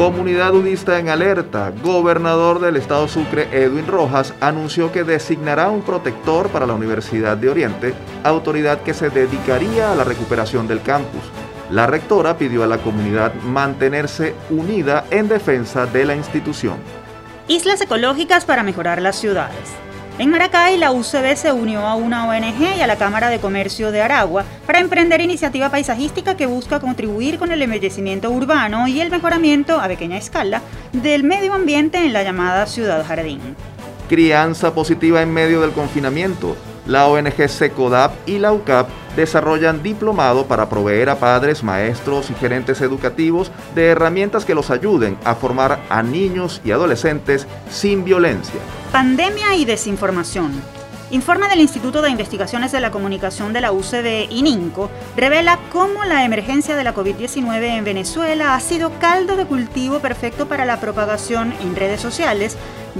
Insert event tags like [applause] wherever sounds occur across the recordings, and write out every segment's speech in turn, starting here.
Comunidad Udista en alerta. Gobernador del estado Sucre, Edwin Rojas, anunció que designará un protector para la Universidad de Oriente, autoridad que se dedicaría a la recuperación del campus. La rectora pidió a la comunidad mantenerse unida en defensa de la institución. Islas ecológicas para mejorar las ciudades. En Maracay, la UCB se unió a una ONG y a la Cámara de Comercio de Aragua para emprender iniciativa paisajística que busca contribuir con el embellecimiento urbano y el mejoramiento a pequeña escala del medio ambiente en la llamada Ciudad Jardín. Crianza positiva en medio del confinamiento. La ONG SECODAP y la UCAP desarrollan diplomado para proveer a padres, maestros y gerentes educativos de herramientas que los ayuden a formar a niños y adolescentes sin violencia. Pandemia y desinformación. Informe del Instituto de Investigaciones de la Comunicación de la UCD, ININCO, revela cómo la emergencia de la COVID-19 en Venezuela ha sido caldo de cultivo perfecto para la propagación en redes sociales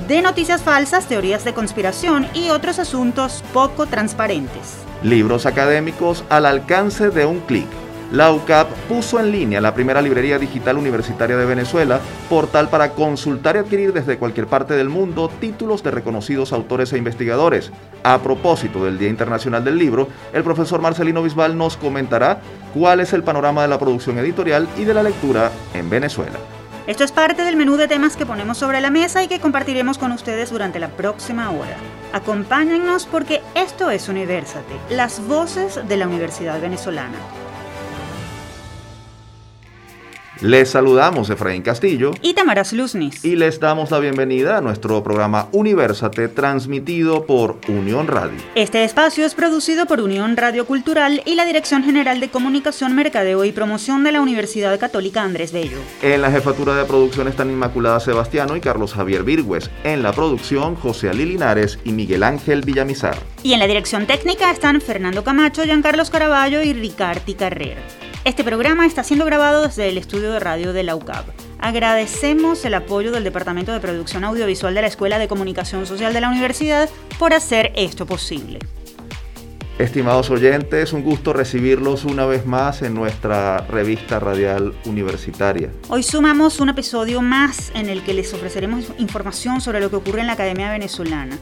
de noticias falsas, teorías de conspiración y otros asuntos poco transparentes. Libros académicos al alcance de un clic la UCAP puso en línea la primera librería digital universitaria de Venezuela, portal para consultar y adquirir desde cualquier parte del mundo títulos de reconocidos autores e investigadores. A propósito del Día Internacional del Libro, el profesor Marcelino Bisbal nos comentará cuál es el panorama de la producción editorial y de la lectura en Venezuela. Esto es parte del menú de temas que ponemos sobre la mesa y que compartiremos con ustedes durante la próxima hora. Acompáñennos porque esto es Universate, las voces de la Universidad Venezolana. Les saludamos Efraín Castillo y Tamara Luznis. Y les damos la bienvenida a nuestro programa Universate transmitido por Unión Radio. Este espacio es producido por Unión Radio Cultural y la Dirección General de Comunicación, Mercadeo y Promoción de la Universidad Católica Andrés Bello. En la jefatura de producción están Inmaculada Sebastiano y Carlos Javier Virgües. En la producción José Ali Linares y Miguel Ángel Villamizar. Y en la dirección técnica están Fernando Camacho, Giancarlos Caraballo y Ricardi Carrera. Este programa está siendo grabado desde el estudio de radio de la UCAB. Agradecemos el apoyo del Departamento de Producción Audiovisual de la Escuela de Comunicación Social de la Universidad por hacer esto posible. Estimados oyentes, un gusto recibirlos una vez más en nuestra revista radial universitaria. Hoy sumamos un episodio más en el que les ofreceremos información sobre lo que ocurre en la Academia Venezolana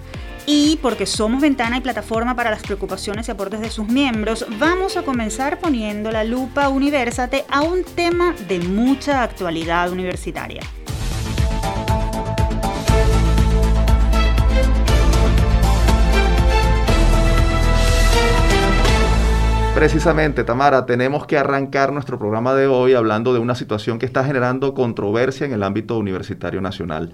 y porque somos ventana y plataforma para las preocupaciones y aportes de sus miembros, vamos a comenzar poniendo la lupa Universate a un tema de mucha actualidad universitaria. Precisamente, Tamara, tenemos que arrancar nuestro programa de hoy hablando de una situación que está generando controversia en el ámbito universitario nacional.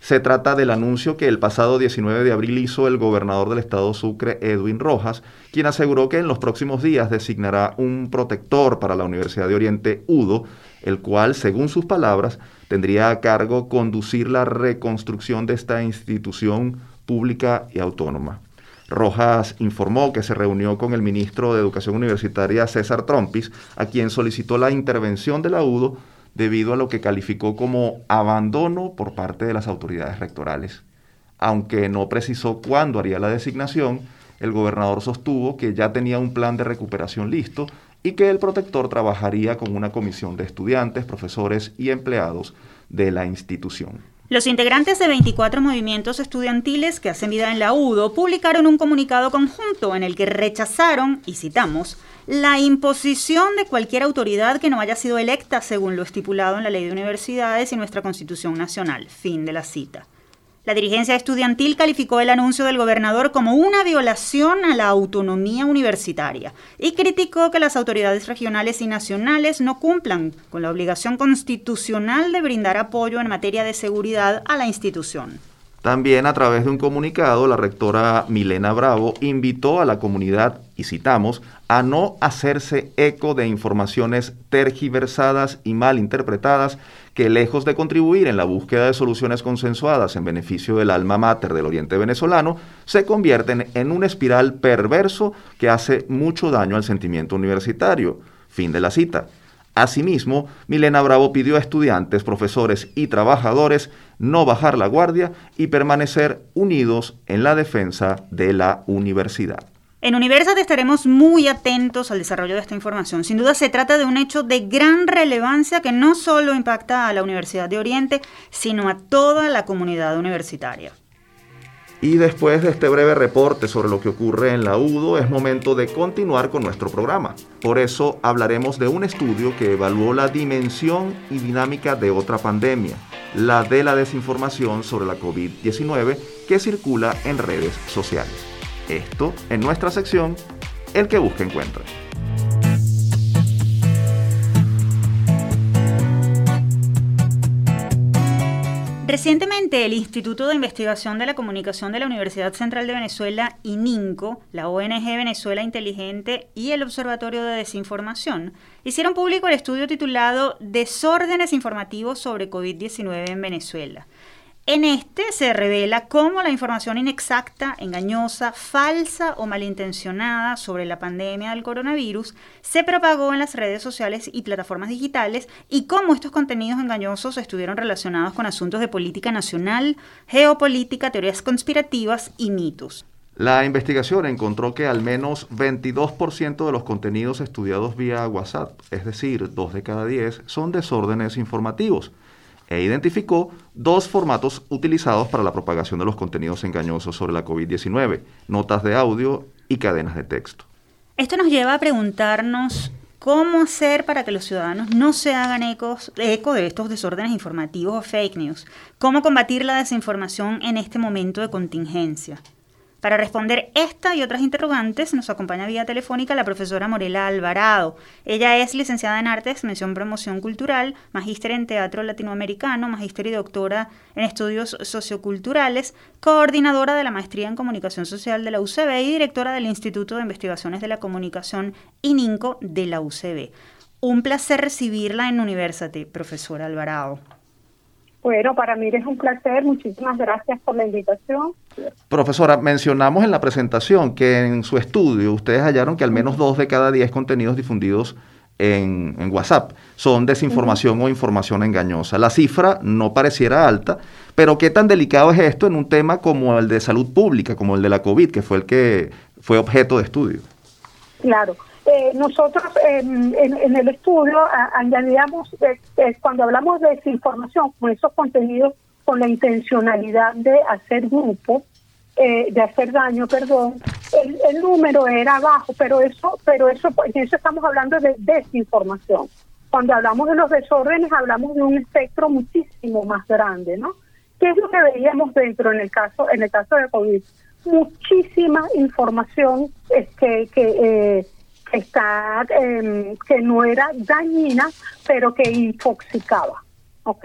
Se trata del anuncio que el pasado 19 de abril hizo el gobernador del estado Sucre, Edwin Rojas, quien aseguró que en los próximos días designará un protector para la Universidad de Oriente, UDO, el cual, según sus palabras, tendría a cargo conducir la reconstrucción de esta institución pública y autónoma. Rojas informó que se reunió con el ministro de Educación Universitaria César Trompis, a quien solicitó la intervención de la UDO debido a lo que calificó como abandono por parte de las autoridades rectorales. Aunque no precisó cuándo haría la designación, el gobernador sostuvo que ya tenía un plan de recuperación listo y que el protector trabajaría con una comisión de estudiantes, profesores y empleados de la institución. Los integrantes de 24 movimientos estudiantiles que hacen vida en la UDO publicaron un comunicado conjunto en el que rechazaron, y citamos, la imposición de cualquier autoridad que no haya sido electa según lo estipulado en la Ley de Universidades y nuestra Constitución Nacional. Fin de la cita. La dirigencia estudiantil calificó el anuncio del gobernador como una violación a la autonomía universitaria y criticó que las autoridades regionales y nacionales no cumplan con la obligación constitucional de brindar apoyo en materia de seguridad a la institución. También a través de un comunicado, la rectora Milena Bravo invitó a la comunidad, y citamos, a no hacerse eco de informaciones tergiversadas y mal interpretadas que lejos de contribuir en la búsqueda de soluciones consensuadas en beneficio del alma mater del oriente venezolano, se convierten en un espiral perverso que hace mucho daño al sentimiento universitario. Fin de la cita. Asimismo, Milena Bravo pidió a estudiantes, profesores y trabajadores no bajar la guardia y permanecer unidos en la defensa de la universidad. En Universate estaremos muy atentos al desarrollo de esta información. Sin duda se trata de un hecho de gran relevancia que no solo impacta a la Universidad de Oriente, sino a toda la comunidad universitaria. Y después de este breve reporte sobre lo que ocurre en la UDO, es momento de continuar con nuestro programa. Por eso hablaremos de un estudio que evaluó la dimensión y dinámica de otra pandemia, la de la desinformación sobre la COVID-19 que circula en redes sociales. Esto en nuestra sección El que busca encuentra. Recientemente, el Instituto de Investigación de la Comunicación de la Universidad Central de Venezuela, ININCO, la ONG Venezuela Inteligente y el Observatorio de Desinformación hicieron público el estudio titulado Desórdenes informativos sobre COVID-19 en Venezuela. En este se revela cómo la información inexacta, engañosa, falsa o malintencionada sobre la pandemia del coronavirus se propagó en las redes sociales y plataformas digitales y cómo estos contenidos engañosos estuvieron relacionados con asuntos de política nacional, geopolítica, teorías conspirativas y mitos. La investigación encontró que al menos 22% de los contenidos estudiados vía WhatsApp, es decir, 2 de cada 10, son desórdenes informativos e identificó dos formatos utilizados para la propagación de los contenidos engañosos sobre la COVID-19, notas de audio y cadenas de texto. Esto nos lleva a preguntarnos cómo hacer para que los ciudadanos no se hagan eco de estos desórdenes informativos o fake news, cómo combatir la desinformación en este momento de contingencia. Para responder esta y otras interrogantes nos acompaña vía telefónica la profesora Morela Alvarado. Ella es licenciada en Artes, mención promoción cultural, magíster en teatro latinoamericano, magíster y doctora en estudios socioculturales, coordinadora de la maestría en comunicación social de la UCB y directora del Instituto de Investigaciones de la Comunicación ININCO de la UCB. Un placer recibirla en University, profesora Alvarado. Bueno, para mí es un placer. Muchísimas gracias por la invitación. Profesora, mencionamos en la presentación que en su estudio ustedes hallaron que al menos dos de cada diez contenidos difundidos en, WhatsApp son desinformación o información engañosa. La cifra no pareciera alta, pero ¿qué tan delicado es esto en un tema como el de salud pública, como el de la COVID, que fue el que fue objeto de estudio? Claro. Eh, nosotros en, el estudio añadíamos, eh, eh, cuando hablamos de desinformación, con esos contenidos con la intencionalidad de hacer grupo, de hacer daño, perdón, el, número era bajo, pero eso, pero eso, en eso estamos hablando de desinformación. Cuando hablamos de los desórdenes, hablamos de un espectro muchísimo más grande, ¿no? ¿Qué es lo que veíamos dentro en el caso, en el caso de COVID? Muchísima información que, que está, em, que no era dañina, pero que infoxicaba. ¿Ok?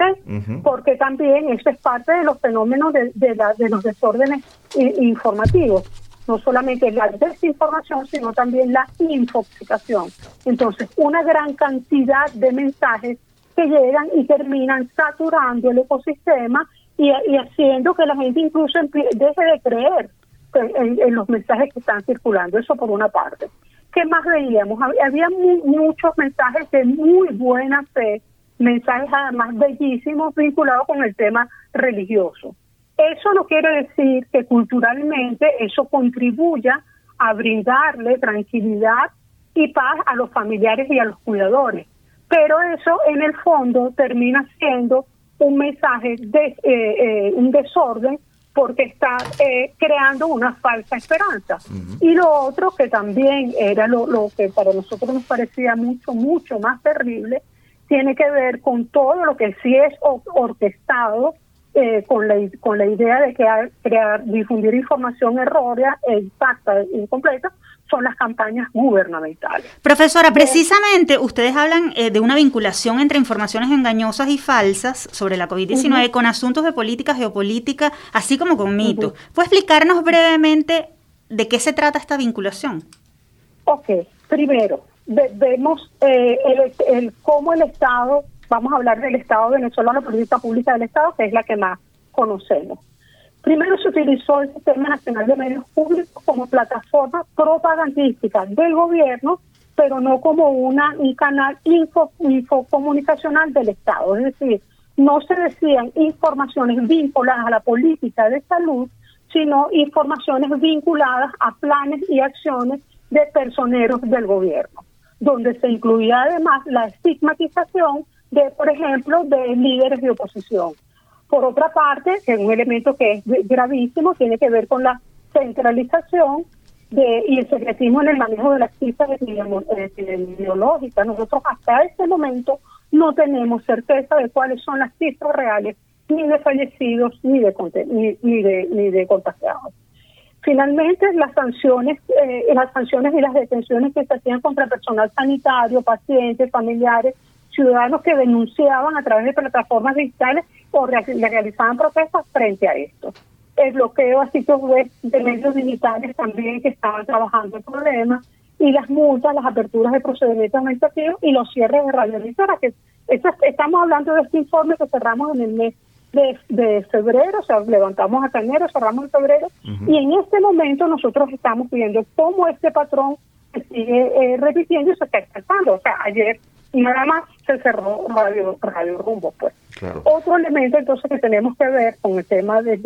Porque también eso es parte de los fenómenos de, de, de los desórdenes informativos. No solamente la desinformación, sino también la infoxicación. Entonces, una gran cantidad de mensajes que llegan y terminan saturando el ecosistema y, haciendo que la gente incluso deje de creer en, los mensajes que están circulando. Eso por una parte. ¿Qué más veíamos? Había muchos mensajes de muy buena fe, mensajes además bellísimos vinculados con el tema religioso. Eso no quiere decir que culturalmente eso contribuya a brindarle tranquilidad y paz a los familiares y a los cuidadores. Pero eso en el fondo termina siendo un mensaje de eh, eh, un desorden porque está eh, creando una falsa esperanza. Y lo otro que también era lo, lo, que para nosotros nos parecía mucho, mucho más terrible, tiene que ver con todo lo que sí es orquestado eh, con, la, con la idea de crear, crear, difundir información errónea, exacta e incompleta, son las campañas gubernamentales. Profesora, precisamente ustedes hablan eh, de una vinculación entre informaciones engañosas y falsas sobre la COVID-19 con asuntos de política, geopolítica, así como con mitos. ¿Puede explicarnos brevemente de qué se trata esta vinculación? Ok, primero, vemos eh, el, el, cómo el Estado, vamos a hablar del Estado venezolano, la política pública del Estado, que es la que más conocemos Primero se utilizó el Sistema Nacional de Medios Públicos como plataforma propagandística del gobierno, pero no como una un canal info, infocomunicacional del Estado. Es decir, no se decían informaciones vinculadas a la política de salud, sino informaciones vinculadas a planes y acciones de personeros del gobierno, donde se incluía además la estigmatización de, por ejemplo, de líderes de oposición. Por otra parte, es un elemento que es gravísimo, tiene que ver con la centralización y el secretismo en el manejo de las cifras epidemiológicas. Nosotros hasta este momento no tenemos certeza de cuáles son las cifras reales ni de fallecidos ni de ni, de ni de contagiados. Finalmente, las sanciones, eh, las sanciones y las detenciones que se hacían contra personal sanitario, pacientes, familiares, ciudadanos que denunciaban a través de plataformas digitales o realizaban protestas frente a esto. El bloqueo a sitios web de medios digitales también que estaban trabajando el problema y las multas, las aperturas de procedimientos administrativos y los cierres de radioemisoras, que estamos hablando de este informe que cerramos en el mes de, febrero, o sea, levantamos hasta enero, cerramos en febrero, y en este momento nosotros estamos viendo cómo este patrón se sigue eh, repitiendo y se está expresando. O sea, ayer nada más se cerró Radio, radio Rumbo, pues. Otro elemento entonces que tenemos que ver con el tema de,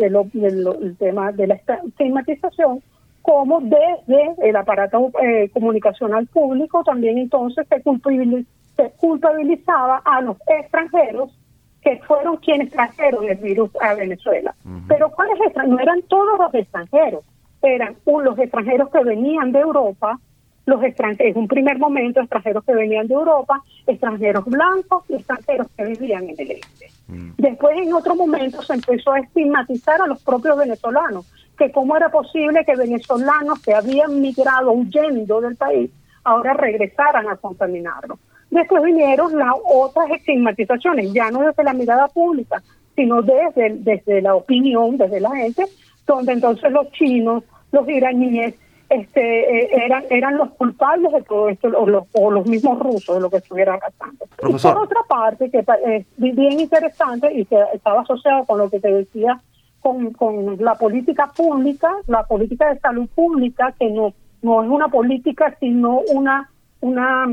tema de la estigmatización, como desde el aparato eh, comunicacional público también entonces se, se culpabilizaba a los extranjeros que fueron quienes trajeron el virus a Venezuela. Pero ¿cuáles extranjeros? No eran todos los extranjeros, eran los extranjeros que venían de Europa, los extranjeros, en un primer momento extranjeros que venían de Europa, extranjeros blancos y extranjeros que vivían en el este. Después en otro momento se empezó a estigmatizar a los propios venezolanos, que cómo era posible que venezolanos que habían migrado huyendo del país ahora regresaran a contaminarlo. Después vinieron las otras estigmatizaciones, ya no desde la mirada pública, sino desde, desde la opinión, desde la gente, donde entonces los chinos, los iraníes, este, eh, eran, eran los culpables de todo esto, o los, o los mismos rusos de lo que estuviera pasando. Y por otra parte, que es bien interesante y que estaba asociado con lo que te decía, con, con la política pública, la política de salud pública, que no, no es una política, sino una, una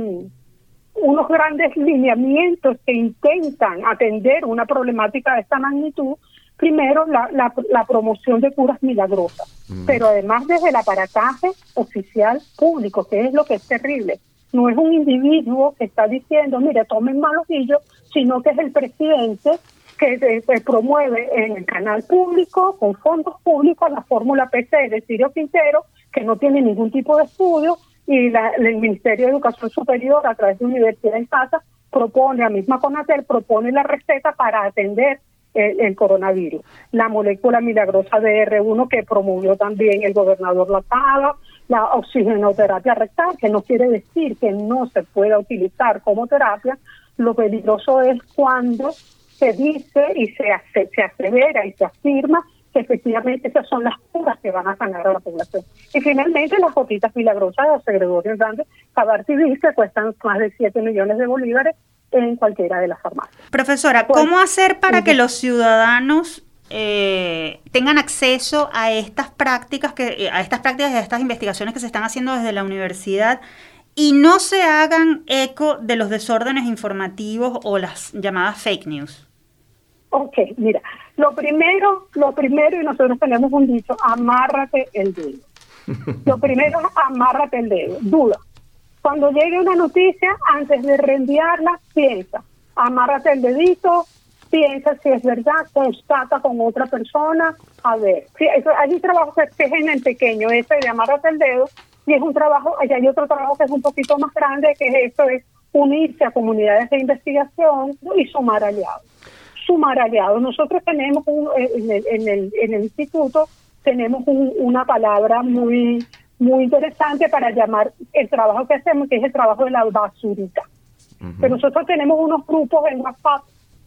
unos grandes lineamientos que intentan atender una problemática de esta magnitud, primero la, la, promoción de curas milagrosas, mm. pero además desde el aparataje oficial público, que es lo que es terrible. No es un individuo que está diciendo, mire, tomen malojillo, sino que es el presidente que promueve en el canal público, con fondos públicos, la fórmula PC de Sirio Quintero, que no tiene ningún tipo de estudio, y el Ministerio de Educación Superior a través de Universidad en Casa propone, la misma CONATEL propone la receta para atender el, coronavirus. La molécula milagrosa de R1 que promovió también el gobernador Latada, la oxigenoterapia rectal, que no quiere decir que no se pueda utilizar como terapia, lo peligroso es cuando se dice y se, se asevera y se afirma que efectivamente esas son las curas que van a sanar a la población. Y finalmente las gotitas milagrosas de Gregorio Hernández, Cabartibis, que cuestan más de 7 millones de bolívares en cualquiera de las farmacias. Profesora, pues, ¿cómo hacer para que los ciudadanos eh, tengan acceso a estas prácticas que a estas prácticas y a estas investigaciones que se están haciendo desde la universidad y no se hagan eco de los desórdenes informativos o las llamadas fake news? Ok, mira, lo primero, lo primero, y nosotros tenemos un dicho, amárrate el dedo. [laughs] Lo primero es amárrate el dedo, duda. Cuando llegue una noticia, antes de reenviarla, piensa, amárrate el dedito, piensa si es verdad, constata con otra persona, a ver. Sí, eso, hay un trabajo que es en el pequeño, ese de amárrate el dedo, y es un trabajo, hay otro trabajo que es un poquito más grande, que es esto, es unirse a comunidades de investigación y sumar aliados sumar aliados. Nosotros tenemos eh, en, el, en, el, en, el, instituto tenemos una palabra muy muy interesante para llamar el trabajo que hacemos, que es el trabajo de la basurita. Pero nosotros tenemos unos grupos en WhatsApp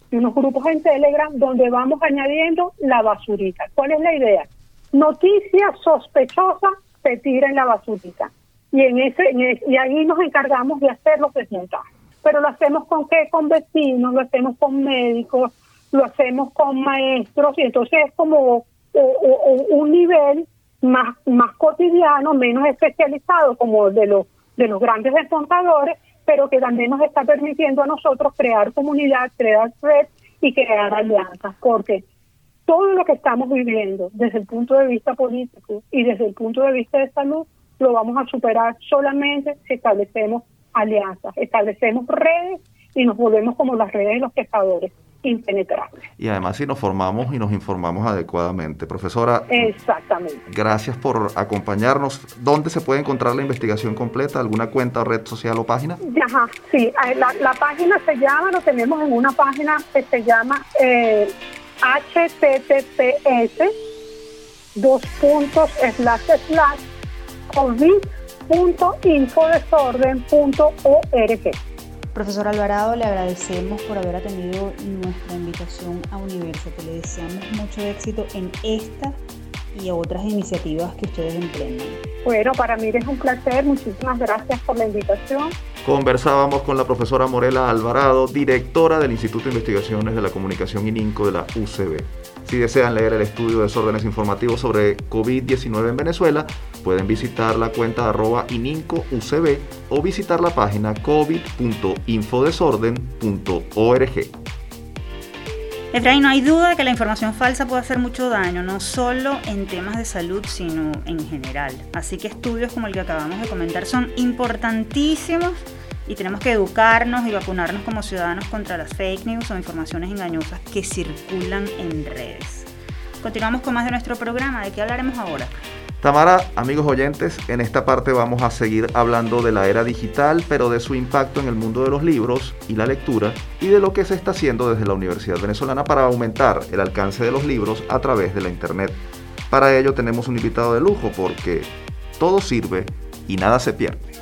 y unos grupos en Telegram donde vamos añadiendo la basurita. ¿Cuál es la idea? Noticia sospechosa se tira en la basurita. Y en ese, y ahí nos encargamos de hacer los desmontajes. Pero lo hacemos con qué? Con vecinos, lo hacemos con médicos, lo hacemos con maestros y entonces es como un nivel más más cotidiano, menos especializado como de los de los grandes desmontadores, pero que también nos está permitiendo a nosotros crear comunidad, crear red y crear alianzas, porque todo lo que estamos viviendo desde el punto de vista político y desde el punto de vista de salud lo vamos a superar solamente si establecemos alianzas, establecemos redes y nos volvemos como las redes de los pescadores impenetrables. Y además si nos formamos y nos informamos adecuadamente. Profesora, Exactamente. gracias por acompañarnos. ¿Dónde se puede encontrar la investigación completa? ¿Alguna cuenta o red social o página? Ajá, sí, eh, la, la página se llama, lo tenemos en una página que se llama eh, https dos puntos slash slash covid.infodesorden.org. Profesor Alvarado, le agradecemos por haber atendido nuestra invitación a Universate. Le deseamos mucho éxito en esta y otras iniciativas que ustedes emprendan. Bueno, para mí es un placer. Muchísimas gracias por la invitación. Conversábamos con la profesora Morela Alvarado, directora del Instituto de Investigaciones de la Comunicación ININCO de la UCB. Si desean leer el estudio de desórdenes informativos sobre COVID-19 en Venezuela, pueden visitar la cuenta arroba ININCOUCB o visitar la página covid.infodesorden.org. Efraín, no hay duda de que la información falsa puede hacer mucho daño, no solo en temas de salud, sino en general. Así que estudios como el que acabamos de comentar son importantísimos y tenemos que educarnos y vacunarnos como ciudadanos contra las fake news o informaciones engañosas que circulan en redes. Continuamos con más de nuestro programa. ¿De qué hablaremos ahora? Tamara, amigos oyentes, en esta parte vamos a seguir hablando de la era digital, pero de su impacto en el mundo de los libros y la lectura y de lo que se está haciendo desde la Universidad Venezolana para aumentar el alcance de los libros a través de la Internet. Para ello tenemos un invitado de lujo porque todo sirve y nada se pierde.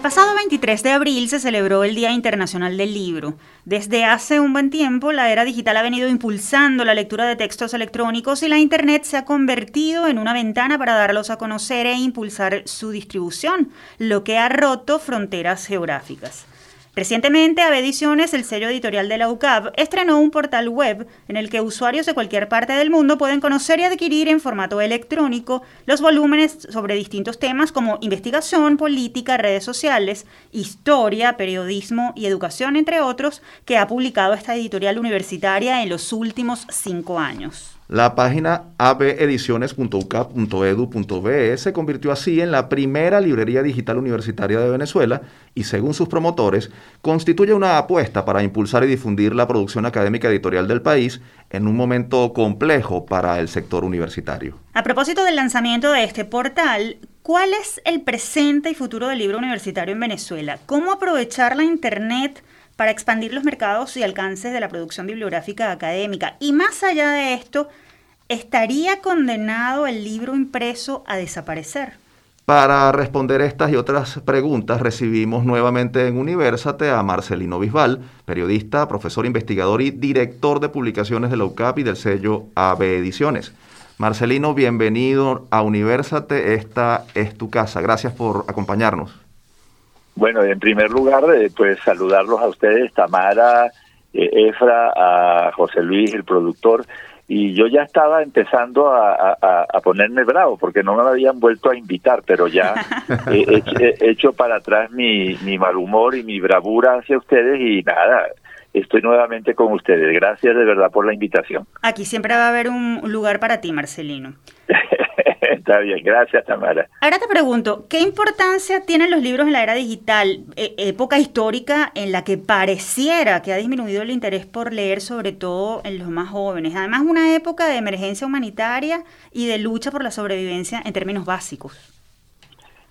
El pasado 23 de abril se celebró el Día Internacional del Libro. Desde hace un buen tiempo, la era digital ha venido impulsando la lectura de textos electrónicos y la Internet se ha convertido en una ventana para darlos a conocer e impulsar su distribución, lo que ha roto fronteras geográficas. Recientemente, AB Ediciones, el sello editorial de la UCAP, estrenó un portal web en el que usuarios de cualquier parte del mundo pueden conocer y adquirir en formato electrónico los volúmenes sobre distintos temas como investigación, política, redes sociales, historia, periodismo y educación, entre otros, que ha publicado esta editorial universitaria en los últimos cinco años. La página abediciones.ucap.edu.be se convirtió así en la primera librería digital universitaria de Venezuela y, según sus promotores, constituye una apuesta para impulsar y difundir la producción académica editorial del país en un momento complejo para el sector universitario. A propósito del lanzamiento de este portal, ¿cuál es el presente y futuro del libro universitario en Venezuela? ¿Cómo aprovechar la Internet? Para expandir los mercados y alcances de la producción bibliográfica académica. Y más allá de esto, ¿estaría condenado el libro impreso a desaparecer? Para responder estas y otras preguntas recibimos nuevamente en Universate a Marcelino Bisbal, periodista, profesor investigador y director de publicaciones de la UCAP y del sello AB Ediciones. Marcelino, bienvenido a Universate, esta es tu casa. Gracias por acompañarnos. Bueno, en primer lugar, eh, pues saludarlos a ustedes, Tamara, eh, Efra, a José Luis, el productor, y yo ya estaba empezando a, ponerme bravo porque no me habían vuelto a invitar, pero ya [laughs] he, hecho para atrás mi, mi mal humor y mi bravura hacia ustedes y nada, estoy nuevamente con ustedes. Gracias de verdad por la invitación. Aquí siempre va a haber un lugar para ti, Marcelino. [laughs] [laughs] Está bien, gracias Tamara. Ahora te pregunto, ¿qué importancia tienen los libros en la era digital, e, época histórica en la que pareciera que ha disminuido el interés por leer, sobre todo en los más jóvenes? Además, una época de emergencia humanitaria y de lucha por la sobrevivencia en términos básicos.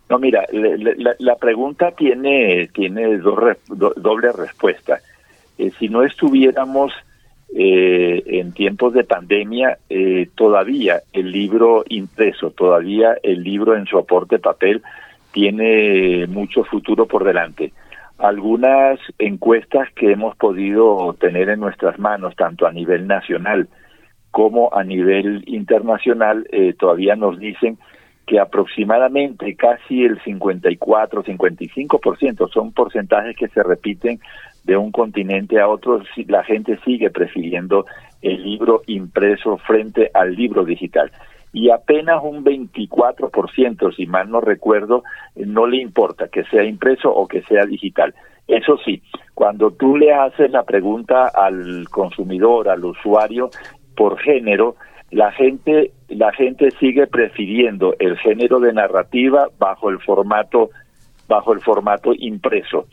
No, mira, la, pregunta tiene, tiene doble respuesta. Eh, si no estuviéramos eh, en tiempos de pandemia, eh, todavía el libro impreso, todavía el libro en soporte papel tiene mucho futuro por delante. Algunas encuestas que hemos podido tener en nuestras manos, tanto a nivel nacional como a nivel internacional, eh, todavía nos dicen que aproximadamente casi el 54-55% son porcentajes que se repiten de un continente a otro, la gente sigue prefiriendo el libro impreso frente al libro digital. y apenas un 24%, si mal no recuerdo, no le importa que sea impreso o que sea digital. Eso sí, cuando tú le haces la pregunta al consumidor, al usuario, por género, la gente, la gente sigue prefiriendo el género de narrativa bajo el formato, bajo el formato impreso.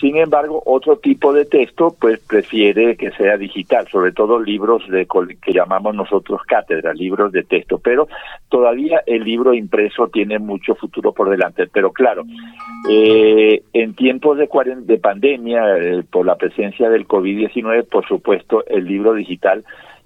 Sin embargo, otro tipo de texto, pues prefiere que sea digital, sobre todo libros de que llamamos nosotros cátedra, libros de texto. Pero todavía el libro impreso tiene mucho futuro por delante. Pero claro, eh, en tiempos de, de pandemia, eh, por la presencia del COVID-19, por supuesto, el libro digital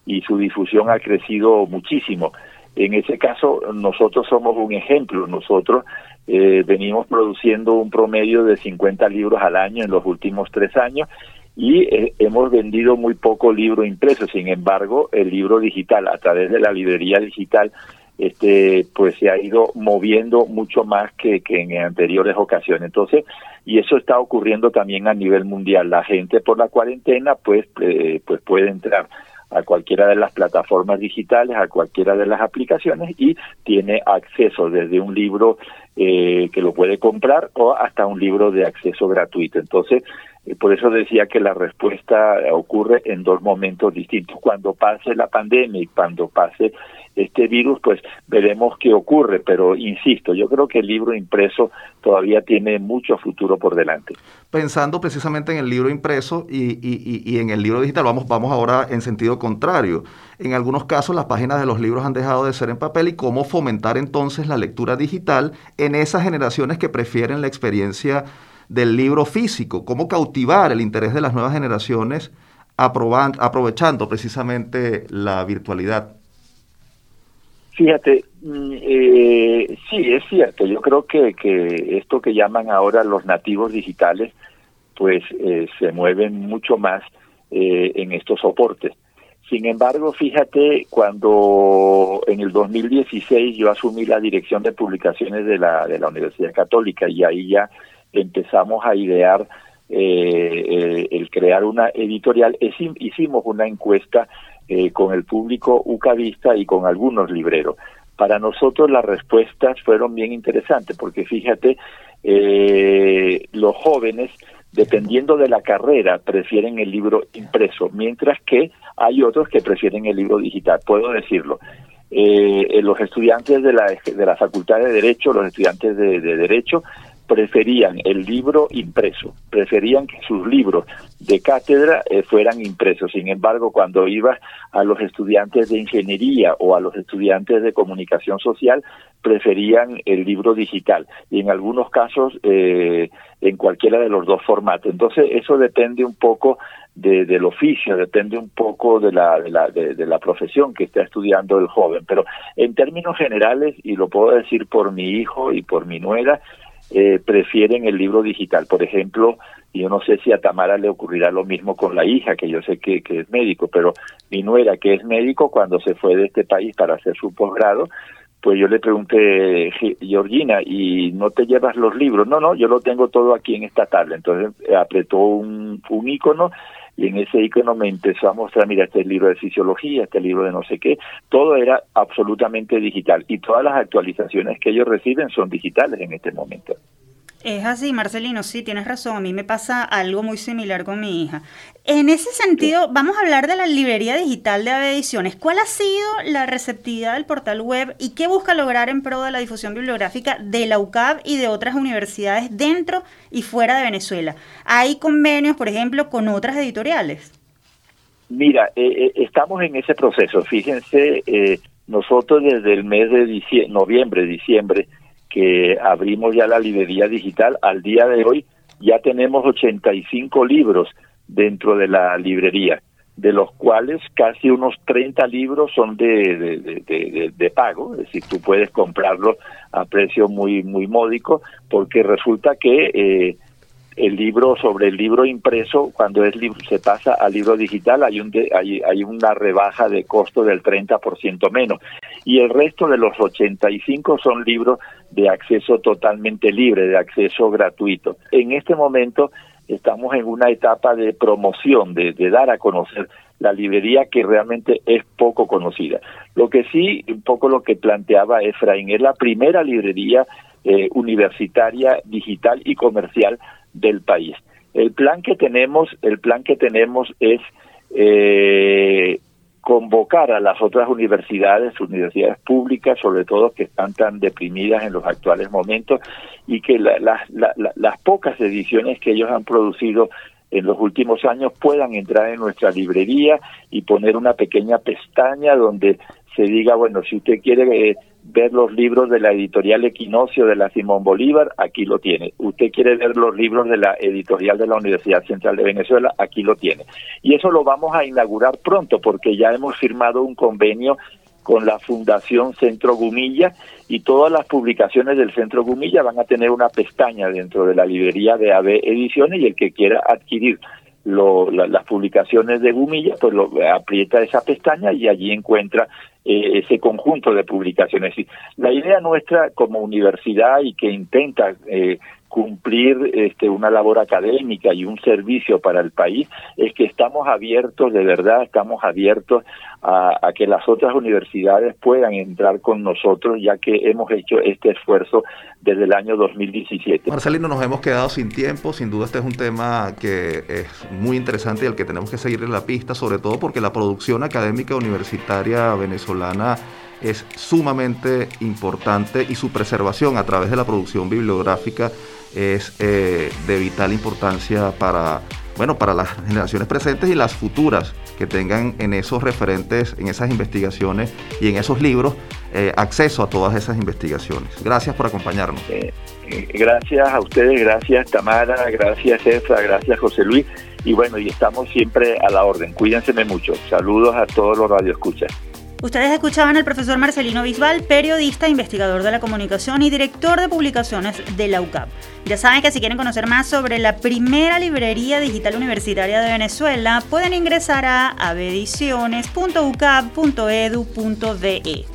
y su difusión ha crecido muchísimo. En ese caso, nosotros somos un ejemplo. Nosotros eh, venimos produciendo un promedio de 50 libros al año en los últimos tres años y eh, hemos vendido muy poco libro impreso. Sin embargo, el libro digital, a través de la librería digital, este, pues se ha ido moviendo mucho más que, que en anteriores ocasiones. Entonces, y eso está ocurriendo también a nivel mundial. La gente por la cuarentena, pues, eh, pues puede entrar a cualquiera de las plataformas digitales, a cualquiera de las aplicaciones y tiene acceso desde un libro eh, que lo puede comprar o hasta un libro de acceso gratuito. Entonces, eh, por eso decía que la respuesta ocurre en dos momentos distintos. Cuando pase la pandemia y cuando pase este virus, pues veremos qué ocurre. Pero insisto, yo creo que el libro impreso todavía tiene mucho futuro por delante. Pensando precisamente en el libro impreso y, y, en el libro digital, vamos, vamos ahora en sentido contrario. En algunos casos las páginas de los libros han dejado de ser en papel y cómo fomentar entonces la lectura digital en esas generaciones que prefieren la experiencia del libro físico, cómo cautivar el interés de las nuevas generaciones aprovechando precisamente la virtualidad. Fíjate, mm, eh, sí, es cierto. Yo creo que, que esto que llaman ahora los nativos digitales, pues eh, se mueven mucho más eh, en estos soportes. Sin embargo, fíjate, cuando en el 2016 yo asumí la dirección de publicaciones de la, de la Universidad Católica y ahí ya empezamos a idear eh, el crear una editorial, hicimos una encuesta eh, con el público ucavista y con algunos libreros. Para nosotros las respuestas fueron bien interesantes, porque fíjate, eh, los jóvenes, dependiendo de la carrera, prefieren el libro impreso, mientras que hay otros que prefieren el libro digital, puedo decirlo. Eh, los estudiantes de la, de la Facultad de Derecho, los estudiantes de Derecho, preferían el libro impreso, preferían que sus libros de cátedra eh, fueran impresos. Sin embargo, cuando iba a los estudiantes de ingeniería o a los estudiantes de comunicación social, preferían el libro digital y en algunos casos eh, en cualquiera de los dos formatos. Entonces, eso depende un poco de, del oficio, depende un poco de la, de la, de la profesión que está estudiando el joven. Pero en términos generales, y lo puedo decir por mi hijo y por mi nuera, eh, prefieren el libro digital. Por ejemplo, yo no sé si a Tamara le ocurrirá lo mismo con la hija, que yo sé que, que es médico, pero mi nuera, que es médico, cuando se fue de este país para hacer su posgrado, pues yo le pregunté, Georgina, ¿y no te llevas los libros? No, no, yo lo tengo todo aquí en esta tabla. Entonces apretó un, un icono y en ese icono me empezó a mostrar, mira, este libro de fisiología, este libro de no sé qué, todo era absolutamente digital y todas las actualizaciones que ellos reciben son digitales en este momento. Es así, Marcelino, sí, tienes razón. A mí me pasa algo muy similar con mi hija. En ese sentido, vamos a hablar de la librería digital de Ave Ediciones. ¿Cuál ha sido la receptividad del portal web y qué busca lograr en pro de la difusión bibliográfica de la UCAB y de otras universidades dentro y fuera de Venezuela? ¿Hay convenios, por ejemplo, con otras editoriales? Mira, eh, eh, estamos en ese proceso. Fíjense, eh, nosotros desde el mes de noviembre, diciembre, que abrimos ya la librería digital, al día de hoy ya tenemos 85 libros dentro de la librería, de los cuales casi unos 30 libros son de, de, de, pago, es decir, tú puedes comprarlos a precio muy, muy módico, porque resulta que eh, el libro sobre el libro impreso, cuando es se pasa al libro digital, hay, un hay, hay una rebaja de costo del 30% menos. Y el resto de los 85 son libros de acceso totalmente libre, de acceso gratuito. En este momento estamos en una etapa de promoción, de, dar a conocer la librería que realmente es poco conocida. Lo que sí, un poco lo que planteaba Efraín, es la primera librería eh, universitaria, digital y comercial del país. El plan que tenemos, el plan que tenemos es eh, convocar a las otras universidades, universidades públicas, sobre todo que están tan deprimidas en los actuales momentos, y que las pocas ediciones que ellos han producido en los últimos años puedan entrar en nuestra librería y poner una pequeña pestaña donde se diga, bueno, si usted quiere eh, ver los libros de la editorial Equinoccio de la Simón Bolívar, aquí lo tiene. Usted quiere ver los libros de la editorial de la Universidad Central de Venezuela, aquí lo tiene. Y eso lo vamos a inaugurar pronto porque ya hemos firmado un convenio con la Fundación Centro Gumilla y todas las publicaciones del Centro Gumilla van a tener una pestaña dentro de la librería de AB Ediciones y el que quiera adquirir las publicaciones de Gumilla, pues lo aprieta esa pestaña y allí encuentra eh, ese conjunto de publicaciones. La idea nuestra como universidad y que intenta eh, cumplir este, una labor académica y un servicio para el país es que estamos abiertos, de verdad, estamos abiertos a, que las otras universidades puedan entrar con nosotros, ya que hemos hecho este esfuerzo desde el año 2017. Marcelino, nos hemos quedado sin tiempo, sin duda este es un tema que es muy interesante y al que tenemos que seguir en la pista, sobre todo porque la producción académica universitaria venezolana es sumamente importante y su preservación a través de la producción bibliográfica es eh, de vital importancia para, bueno, para las generaciones presentes y las futuras que tengan en esos referentes, en esas investigaciones y en esos libros eh, acceso a todas esas investigaciones. Gracias por acompañarnos. Eh, gracias a ustedes, gracias Tamara, gracias Efra, gracias José Luis y bueno, y estamos siempre a la orden. Cuídense mucho. Saludos a todos los radioescuchas. Ustedes escuchaban al profesor Marcelino Bisbal, periodista, investigador de la comunicación y director de publicaciones de la UCAP. Ya saben que si quieren conocer más sobre la primera librería digital universitaria de Venezuela, pueden ingresar a abediciones.ucap.edu.de.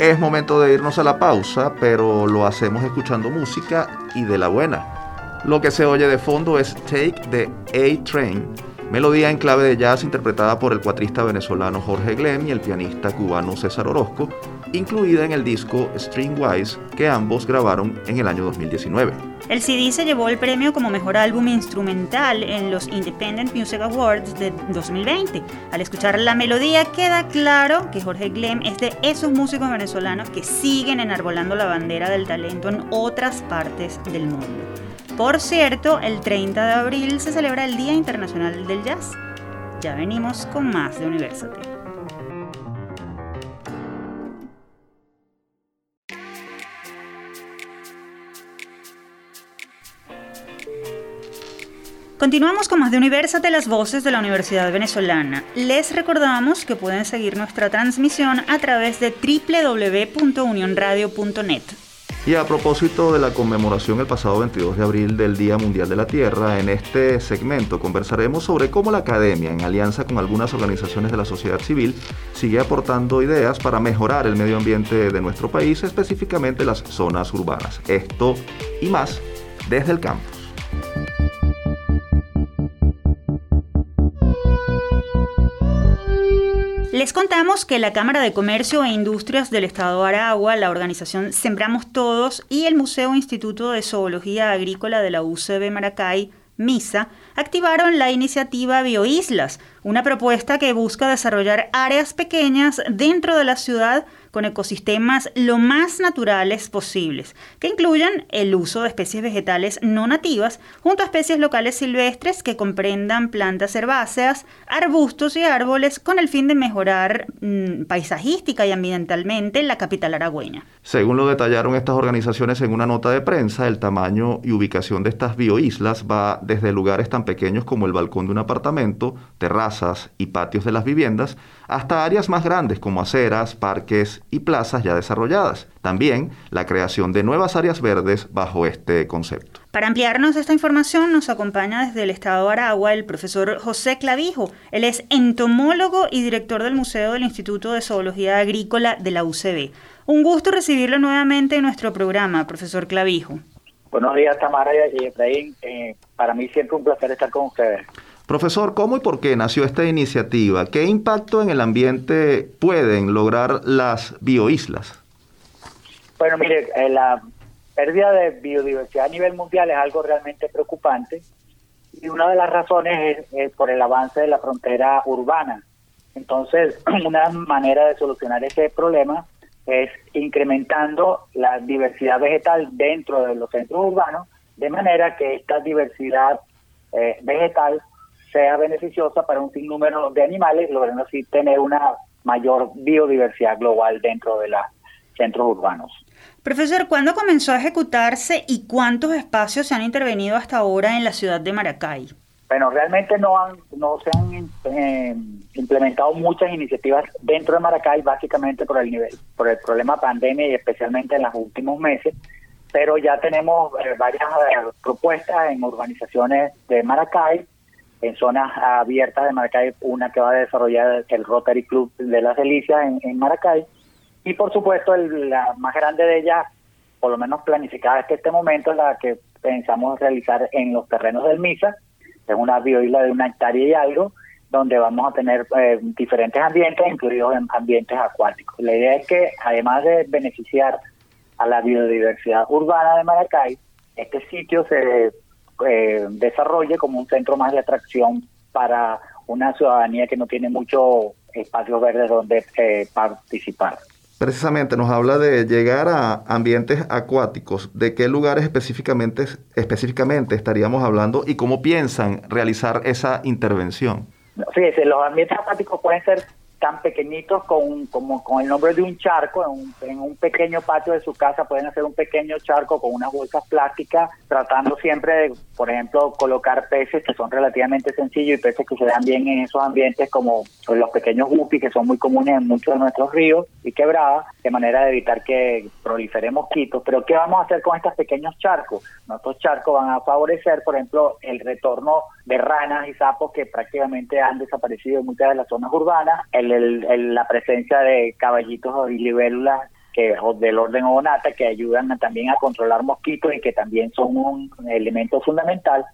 Es momento de irnos a la pausa, pero lo hacemos escuchando música y de la buena. Lo que se oye de fondo es Take the A-Train, melodía en clave de jazz interpretada por el cuatrista venezolano Jorge Glem y el pianista cubano César Orozco, incluida en el disco Stringwise que ambos grabaron en el año 2019. El CD se llevó el premio como mejor álbum instrumental en los Independent Music Awards de 2020. Al escuchar la melodía queda claro que Jorge Glem es de esos músicos venezolanos que siguen enarbolando la bandera del talento en otras partes del mundo. Por cierto, el 30 de abril se celebra el Día Internacional del Jazz. Ya venimos con más de University. Continuamos con más de Universate, las voces de la Universidad Venezolana. Les recordamos que pueden seguir nuestra transmisión a través de www.unionradio.net. Y a propósito de la conmemoración el pasado 22 de abril del Día Mundial de la Tierra, en este segmento conversaremos sobre cómo la academia, en alianza con algunas organizaciones de la sociedad civil, sigue aportando ideas para mejorar el medio ambiente de nuestro país, específicamente las zonas urbanas. Esto y más desde el campus. Les contamos que la Cámara de Comercio e Industrias del Estado Aragua, la organización Sembramos Todos y el Museo Instituto de Zoología Agrícola de la UCB Maracay, MISA, activaron la iniciativa Bioislas, una propuesta que busca desarrollar áreas pequeñas dentro de la ciudad con ecosistemas lo más naturales posibles, que incluyan el uso de especies vegetales no nativas junto a especies locales silvestres que comprendan plantas herbáceas, arbustos y árboles con el fin de mejorar mm, paisajística y ambientalmente la capital aragüeña. Según lo detallaron estas organizaciones en una nota de prensa, el tamaño y ubicación de estas bioislas va desde lugares tan pequeños como el balcón de un apartamento, terrazas y patios de las viviendas, hasta áreas más grandes como aceras, parques y plazas ya desarrolladas. También la creación de nuevas áreas verdes bajo este concepto. Para ampliarnos esta información nos acompaña desde el estado de Aragua el profesor José Clavijo. Él es entomólogo y director del Museo del Instituto de Zoología Agrícola de la UCB. Un gusto recibirlo nuevamente en nuestro programa, profesor Clavijo. Buenos días, Tamara y Efraín. Eh, para mí siempre un placer estar con ustedes. Profesor, ¿cómo y por qué nació esta iniciativa? ¿Qué impacto en el ambiente pueden lograr las bioislas? Bueno, mire, eh, la pérdida de biodiversidad a nivel mundial es algo realmente preocupante y una de las razones es, por el avance de la frontera urbana. Entonces, [clears throat] una manera de solucionar ese problema es incrementando la diversidad vegetal dentro de los centros urbanos, de manera que esta diversidad eh, vegetal sea beneficiosa para un sinnúmero de animales, logrando así tener una mayor biodiversidad global dentro de los centros urbanos. Profesor, ¿cuándo comenzó a ejecutarse y cuántos espacios se han intervenido hasta ahora en la ciudad de Maracay? Bueno, realmente no han, no se han eh, implementado muchas iniciativas dentro de Maracay, básicamente por el nivel, por el problema pandemia y especialmente en los últimos meses. Pero ya tenemos eh, varias eh, propuestas en urbanizaciones de Maracay, en zonas abiertas de Maracay, una que va a desarrollar el Rotary Club de las Delicias en, Maracay, y por supuesto, la más grande de ellas, por lo menos planificada hasta este momento, la que pensamos realizar en los terrenos del MISA. Es una bioisla de una hectárea y algo, donde vamos a tener eh, diferentes ambientes, incluidos en ambientes acuáticos. La idea es que, además de beneficiar a la biodiversidad urbana de Maracay, este sitio se eh, desarrolle como un centro más de atracción para una ciudadanía que no tiene mucho espacio verde donde eh, participar precisamente nos habla de llegar a ambientes acuáticos. ¿De qué lugares específicamente, específicamente estaríamos hablando y cómo piensan realizar esa intervención? Fíjese, los ambientes acuáticos pueden ser tan pequeñitos con, como con el nombre de un charco, en un, pequeño patio de su casa pueden hacer un pequeño charco con unas bolsas plásticas, tratando siempre de, por ejemplo, colocar peces que son relativamente sencillos y peces que se dan bien en esos ambientes como los pequeños guppies que son muy comunes en muchos de nuestros ríos y quebradas, de manera de evitar que proliferen mosquitos. Pero ¿qué vamos a hacer con estos pequeños charcos? Nuestros charcos van a favorecer, por ejemplo, el retorno de ranas y sapos que prácticamente han desaparecido en muchas de las zonas urbanas, el la presencia de caballitos y libélulas que del orden ovonata que ayudan también a controlar mosquitos y que también son un elemento fundamental.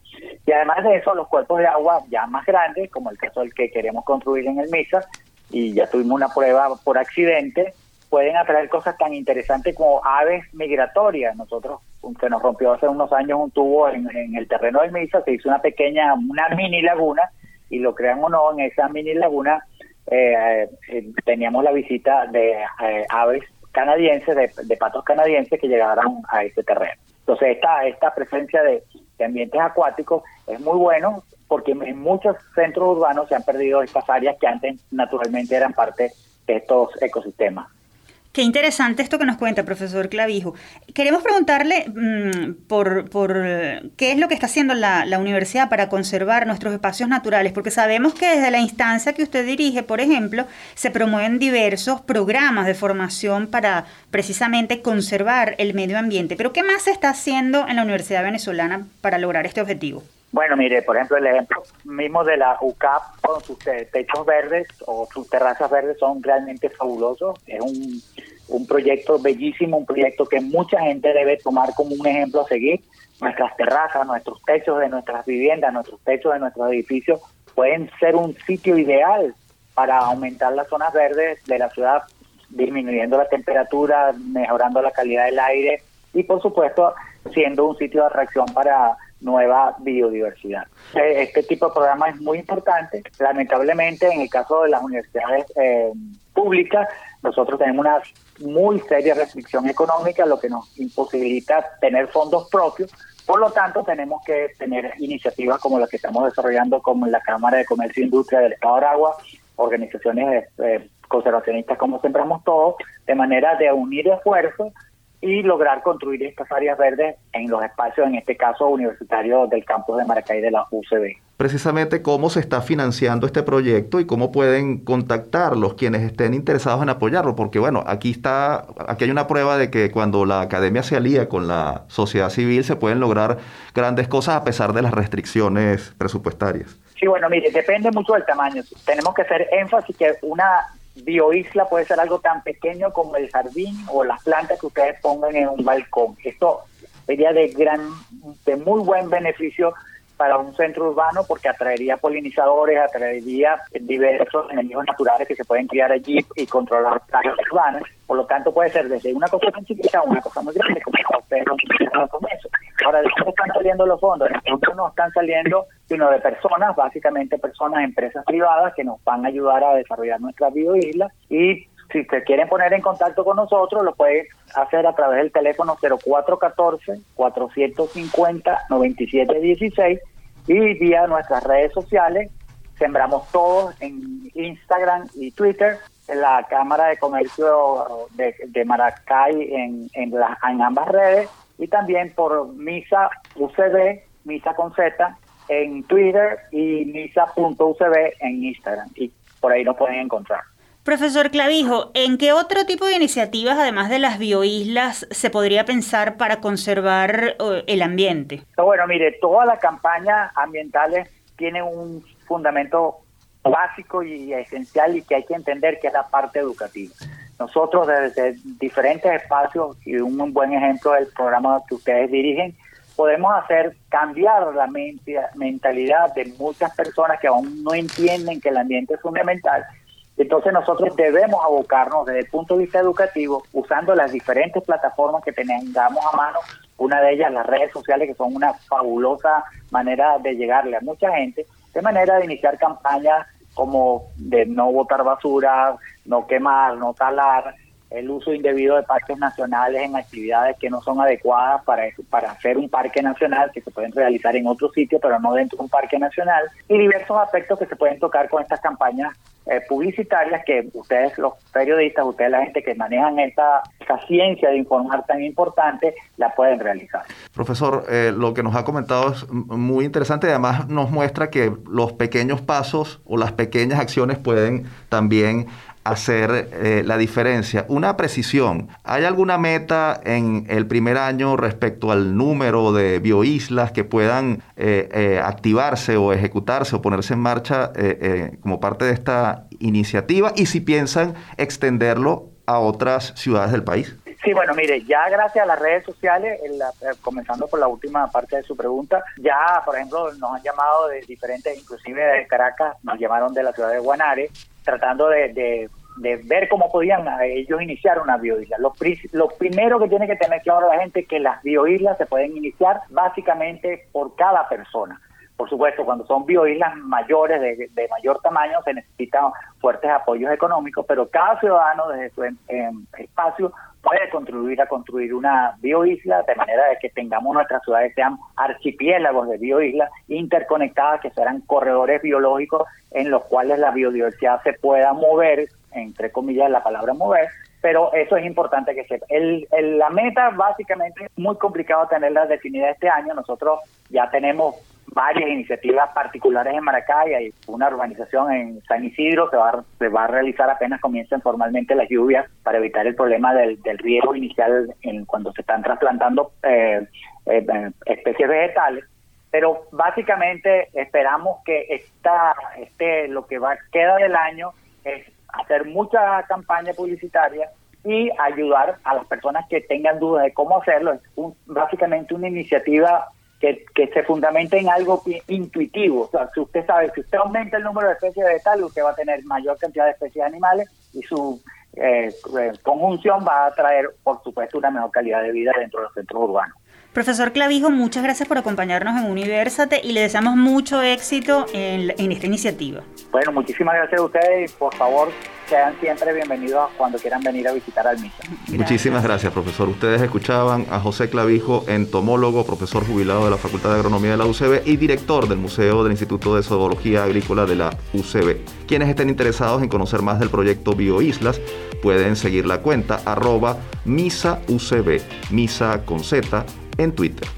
Y además de eso, los cuerpos de agua ya más grandes, como el caso del que queremos construir en el MISA, y ya tuvimos una prueba por accidente, pueden atraer cosas tan interesantes como aves migratorias. Nosotros, que nos rompió hace unos años un tubo en, en el terreno del MISA, se hizo una pequeña, una mini laguna, y lo crean o no, en esa mini laguna eh, eh, teníamos la visita de eh, aves canadienses, de, patos canadienses que llegaron a este terreno. Entonces, esta, esta presencia de, de ambientes acuáticos es muy bueno porque en muchos centros urbanos se han perdido estas áreas que antes naturalmente eran parte de estos ecosistemas. Qué interesante esto que nos cuenta, profesor Clavijo. Queremos preguntarle mm, por, por, qué es lo que está haciendo la, la, universidad para conservar nuestros espacios naturales, porque sabemos que desde la instancia que usted dirige, por ejemplo, se promueven diversos programas de formación para precisamente conservar el medio ambiente. Pero ¿qué más se está haciendo en la Universidad Venezolana para lograr este objetivo? Bueno, mire, por ejemplo, el ejemplo mismo de la UCAP con sus techos verdes o sus terrazas verdes son realmente fabulosos. Es un, un proyecto bellísimo, un proyecto que mucha gente debe tomar como un ejemplo a seguir. Nuestras terrazas, nuestros techos de nuestras viviendas, nuestros techos de nuestros edificios pueden ser un sitio ideal para aumentar las zonas verdes de la ciudad, disminuyendo la temperatura, mejorando la calidad del aire y, por supuesto, siendo un sitio de atracción para nueva biodiversidad. Eh, este tipo de programa es muy importante. Lamentablemente, en el caso de las universidades eh, públicas, nosotros tenemos una muy seria restricción económica, lo que nos imposibilita tener fondos propios. Por lo tanto, tenemos que tener iniciativas como las que estamos desarrollando, como la Cámara de Comercio e Industria del Estado de Aragua, organizaciones eh, conservacionistas como Sembramos Todos, de manera de unir esfuerzos y lograr construir estas áreas verdes en los espacios, en este caso universitario del campus de Maracay de la UCB. Precisamente cómo se está financiando este proyecto y cómo pueden contactarlos quienes estén interesados en apoyarlo, porque bueno, aquí está, aquí hay una prueba de que cuando la academia se alía con la sociedad civil se pueden lograr grandes cosas a pesar de las restricciones presupuestarias. Sí, bueno, mire, depende mucho del tamaño. Tenemos que hacer énfasis que una bioisla puede ser algo tan pequeño como el jardín o las plantas que ustedes pongan en un balcón. Esto sería de gran, de muy buen beneficio para un centro urbano porque atraería polinizadores, atraería diversos enemigos naturales que se pueden criar allí y controlar plagas urbanas. Por lo tanto, puede ser desde una cosa tan chiquita a una cosa muy grande como con eso. Ahora, ¿de dónde están saliendo los fondos? no están saliendo sino de personas, básicamente personas, empresas privadas que nos van a ayudar a desarrollar nuestras bioislas y si se quieren poner en contacto con nosotros, lo pueden hacer a través del teléfono 0414-450-9716 y vía nuestras redes sociales. Sembramos todos en Instagram y Twitter, en la Cámara de Comercio de, Maracay en, en ambas redes y también por Misa UCB, Misa con Z, en Twitter y misa.ucb en Instagram. Y por ahí nos pueden encontrar. Profesor Clavijo, ¿en qué otro tipo de iniciativas, además de las bioislas, se podría pensar para conservar eh, el ambiente? Bueno, mire, todas las campañas ambientales tienen un fundamento básico y esencial y que hay que entender que es la parte educativa. Nosotros desde diferentes espacios, y un buen ejemplo del programa que ustedes dirigen, podemos hacer cambiar la mentalidad de muchas personas que aún no entienden que el ambiente es fundamental. Entonces nosotros debemos abocarnos desde el punto de vista educativo, usando las diferentes plataformas que tengamos a mano, una de ellas las redes sociales, que son una fabulosa manera de llegarle a mucha gente, de manera de iniciar campañas como de no botar basura, no quemar, no talar, el uso indebido de parques nacionales en actividades que no son adecuadas para, para hacer un parque nacional, que se pueden realizar en otro sitio, pero no dentro de un parque nacional, y diversos aspectos que se pueden tocar con estas campañas eh, publicitarias que ustedes, los periodistas, ustedes, la gente que manejan esta, ciencia de informar tan importante, la pueden realizar. Profesor, eh, lo que nos ha comentado es muy interesante además nos muestra que los pequeños pasos o las pequeñas acciones pueden también hacer eh, la diferencia. Una precisión, ¿hay alguna meta en el primer año respecto al número de bioislas que puedan eh, eh, activarse o ejecutarse o ponerse en marcha como parte de esta iniciativa? Y si piensan extenderlo a otras ciudades del país. Sí, bueno, mire, ya gracias a las redes sociales, comenzando por la última parte de su pregunta, ya, por ejemplo, nos han llamado de diferentes, inclusive de Caracas, nos llamaron de la ciudad de Guanare, tratando de, ver cómo podían ellos iniciar una bioisla. Lo, lo primero que tiene que tener claro la gente es que las bioislas se pueden iniciar básicamente por cada persona. Por supuesto, cuando son bioislas mayores, de, mayor tamaño, se necesitan fuertes apoyos económicos, pero cada ciudadano desde su espacio puede contribuir a construir una bioisla de manera de que tengamos nuestras ciudades sean archipiélagos de bioislas interconectadas que serán corredores biológicos en los cuales la biodiversidad se pueda mover, entre comillas la palabra mover, pero eso es importante que sepa. El, la meta básicamente es muy complicado tenerla definida este año. Nosotros ya tenemos varias iniciativas particulares en Maracay, hay una urbanización en San Isidro que va, se va a realizar apenas comiencen formalmente las lluvias para evitar el problema del, riego inicial en cuando se están trasplantando eh, eh, especies vegetales. Pero básicamente esperamos que esta, este, lo que va queda del año es hacer mucha campaña publicitaria y ayudar a las personas que tengan dudas de cómo hacerlo. Es básicamente una iniciativa que, se fundamente en algo intuitivo. O sea, si usted sabe, si usted aumenta el número de especies vegetales, usted va a tener mayor cantidad de especies animales y su eh, eh, conjunción va a traer, por supuesto, una mejor calidad de vida dentro de los centros urbanos. Profesor Clavijo, muchas gracias por acompañarnos en Universate y le deseamos mucho éxito en, esta iniciativa. Bueno, muchísimas gracias a ustedes y por favor sean siempre bienvenidos cuando quieran venir a visitar al MISA. Muchísimas gracias, profesor. Ustedes escuchaban a José Clavijo, entomólogo, profesor jubilado de la Facultad de Agronomía de la UCB y director del Museo del Instituto de Zoología Agrícola de la UCB. Quienes estén interesados en conocer más del proyecto BioIslas pueden seguir la cuenta arroba misa UCB, misa con Z en Twitter.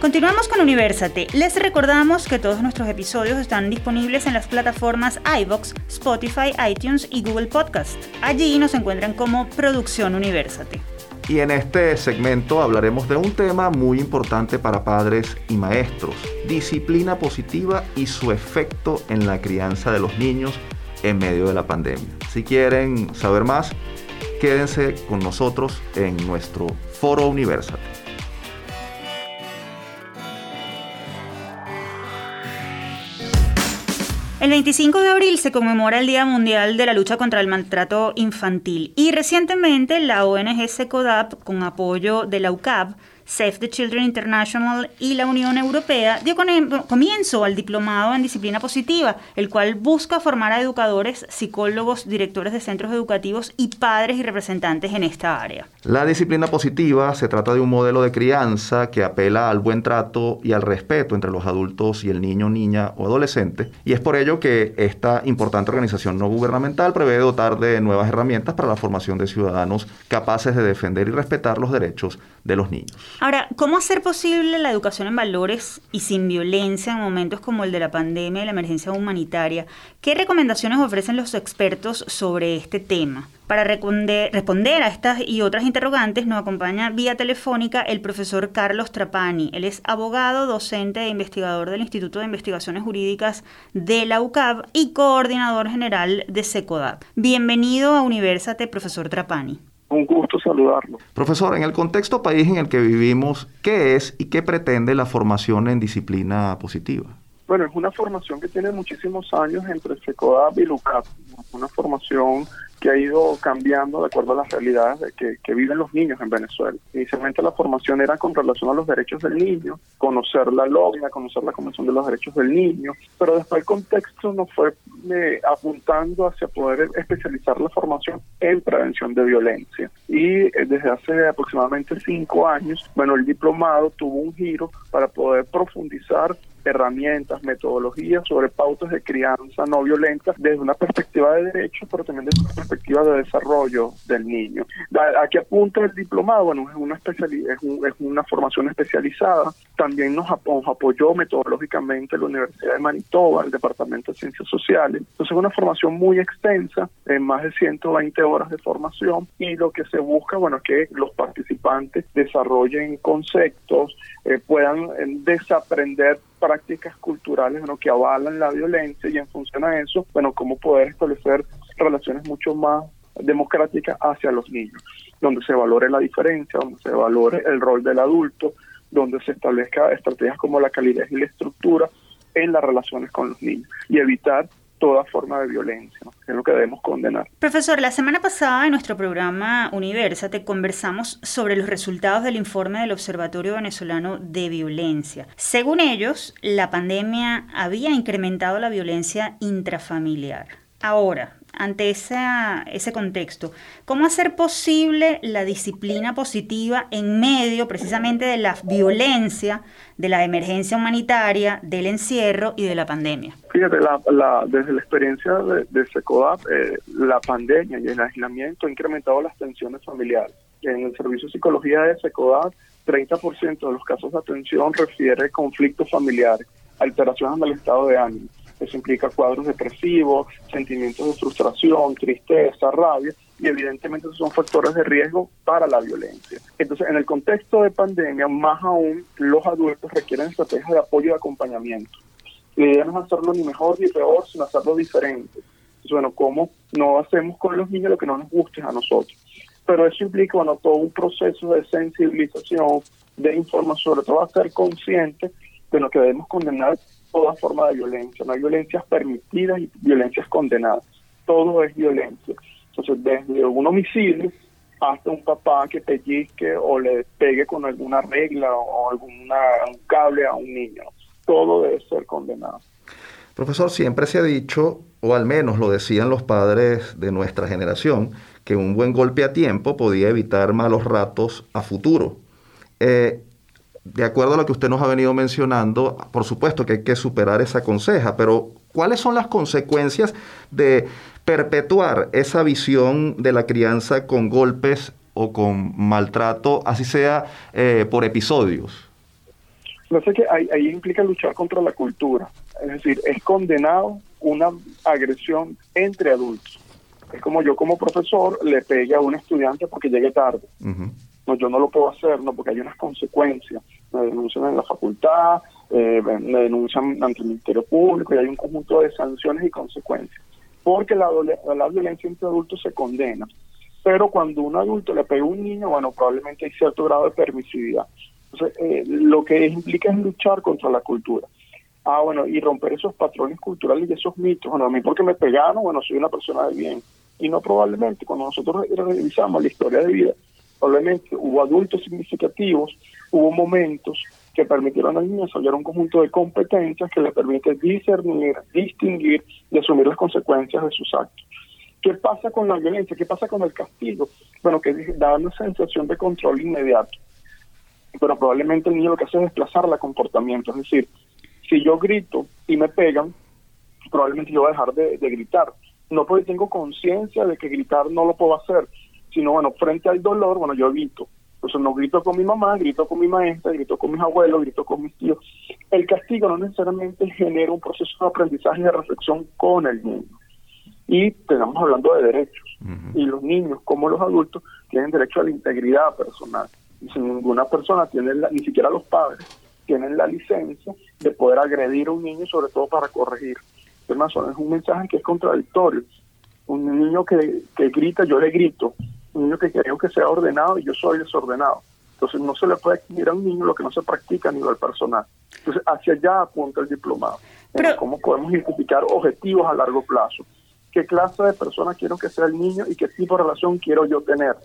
Continuamos con Universate. Les recordamos que todos nuestros episodios están disponibles en las plataformas iBox, Spotify, iTunes y Google Podcast. Allí nos encuentran como Producción Universate. Y en este segmento hablaremos de un tema muy importante para padres y maestros, disciplina positiva y su efecto en la crianza de los niños en medio de la pandemia. Si quieren saber más, Quédense con nosotros en nuestro foro Universal. El 25 de abril se conmemora el Día Mundial de la Lucha contra el Maltrato Infantil y recientemente la ONG SECODAP, con apoyo de la UCAP, Save the Children International y la Unión Europea dio comienzo al diplomado en disciplina positiva, el cual busca formar a educadores, psicólogos, directores de centros educativos y padres y representantes en esta área. La disciplina positiva se trata de un modelo de crianza que apela al buen trato y al respeto entre los adultos y el niño, niña o adolescente, y es por ello que esta importante organización no gubernamental prevé dotar de nuevas herramientas para la formación de ciudadanos capaces de defender y respetar los derechos de los niños. Ahora, ¿cómo hacer posible la educación en valores y sin violencia en momentos como el de la pandemia y la emergencia humanitaria? ¿Qué recomendaciones ofrecen los expertos sobre este tema? Para responder, a estas y otras interrogantes nos acompaña vía telefónica el profesor Carlos Trapani. Él es abogado, docente e investigador del Instituto de Investigaciones Jurídicas de la UCAB y coordinador general de SECODAP. Bienvenido a Universate, profesor Trapani. Un gusto saludarlo. Profesor, en el contexto país en el que vivimos, ¿qué es y qué pretende la formación en disciplina positiva? Bueno, es una formación que tiene muchísimos años entre SECODAP y LUCAP, una formación que ha ido cambiando de acuerdo a las realidades que, que, viven los niños en Venezuela. Inicialmente la formación era con relación a los derechos del niño, conocer la lógica, conocer la Convención de los Derechos del Niño, pero después el contexto nos fue eh, apuntando hacia poder especializar la formación en prevención de violencia. Y eh, desde hace aproximadamente cinco años, bueno, el diplomado tuvo un giro para poder profundizar herramientas, metodologías sobre pautas de crianza no violenta desde una perspectiva de derecho, pero también desde una perspectiva de desarrollo del niño. ¿A qué apunta el diplomado? Bueno, es una, es, es una formación especializada. También nos, apoyó metodológicamente la Universidad de Manitoba, el Departamento de Ciencias Sociales. Entonces es una formación muy extensa, en más de 120 horas de formación y lo que se busca, bueno, es que los participantes desarrollen conceptos, eh, puedan eh, desaprender prácticas culturales que avalan la violencia y en función a eso, bueno, cómo poder establecer relaciones mucho más democráticas hacia los niños, donde se valore la diferencia, donde se valore el rol del adulto, donde se establezca estrategias como la calidad y la estructura en las relaciones con los niños y evitar toda forma de violencia, es lo que debemos condenar. Profesor, la semana pasada en nuestro programa Universate conversamos sobre los resultados del informe del Observatorio Venezolano de Violencia. Según ellos, la pandemia había incrementado la violencia intrafamiliar. Ahora, ante ese contexto, ¿cómo hacer posible la disciplina positiva en medio precisamente de la violencia, de la emergencia humanitaria, del encierro y de la pandemia? Fíjate, la, desde la experiencia de, SECODAP, eh, la pandemia y el aislamiento ha incrementado las tensiones familiares. En el servicio de psicología de SECODAP, 30% de los casos de atención refiere conflictos familiares, alteraciones del estado de ánimo eso implica cuadros depresivos, sentimientos de frustración, tristeza, rabia, y evidentemente esos son factores de riesgo para la violencia. Entonces, en el contexto de pandemia, más aún, los adultos requieren estrategias de apoyo y acompañamiento. La idea no es hacerlo ni mejor ni peor, sino hacerlo diferente. Entonces, bueno, ¿cómo no hacemos con los niños lo que no nos guste a nosotros? Pero eso implica, bueno, todo un proceso de sensibilización, de información, sobre todo a ser consciente de lo que debemos condenar toda forma de violencia. No hay violencias permitidas y violencias condenadas. Todo es violencia. Entonces, desde un homicidio hasta un papá que pellizque o le pegue con alguna regla o alguna, un cable a un niño. Todo debe ser condenado. Profesor, siempre se ha dicho, o al menos lo decían los padres de nuestra generación, que un buen golpe a tiempo podía evitar malos ratos a futuro. Eh, de acuerdo a lo que usted nos ha venido mencionando, por supuesto que hay que superar esa conseja, pero ¿cuáles son las consecuencias de perpetuar esa visión de la crianza con golpes o con maltrato, así sea eh, por episodios? No sé que ahí, ahí implica luchar contra la cultura, es decir, es condenado una agresión entre adultos. Es como yo como profesor le pegue a un estudiante porque llegue tarde no, yo no lo puedo hacer, no, porque hay unas consecuencias. Me denuncian en la facultad, eh, me denuncian ante el Ministerio Público y hay un conjunto de sanciones y consecuencias. Porque la, violencia entre adultos se condena. pero cuando un adulto le pega a un niño, bueno, probablemente hay cierto grado de permisividad. Entonces, eh, lo que implica es luchar contra la cultura. Ah, bueno, y romper esos patrones culturales y esos mitos. Bueno, a mí porque me pegaron, bueno, soy una persona de bien. Y no probablemente, cuando nosotros revisamos la historia de vida, probablemente hubo adultos significativos, hubo momentos que permitieron al niño desarrollar un conjunto de competencias que le permite discernir, distinguir y asumir las consecuencias de sus actos. ¿Qué pasa con la violencia? ¿Qué pasa con el castigo? Bueno, que da una sensación de control inmediato. Pero probablemente el niño lo que hace es desplazar la comportamiento. Es decir, si yo grito y me pegan, probablemente yo voy a dejar de, de gritar. No porque tengo conciencia de que gritar no lo puedo hacer, sino bueno, frente al dolor, bueno, yo evito. Entonces no grito con mi mamá, grito con mi maestra, grito con mis abuelos, grito con mis tíos. El castigo no necesariamente genera un proceso de aprendizaje y de reflexión con el niño. Y estamos hablando de derechos. Y los niños, como los adultos, tienen derecho a la integridad personal. Y si ninguna persona tiene, ni siquiera los padres, tienen la licencia de poder agredir a un niño, sobre todo para corregir. Es un mensaje que es contradictorio. Un niño que, que grita, yo le grito un niño que queremos que sea ordenado y yo soy desordenado. Entonces no se le puede exigir a un niño lo que no se practica a nivel personal. Entonces hacia allá apunta el diplomado. Pero, ¿Cómo podemos identificar objetivos a largo plazo? ¿Qué clase de persona quiero que sea el niño y qué tipo de relación quiero yo tener?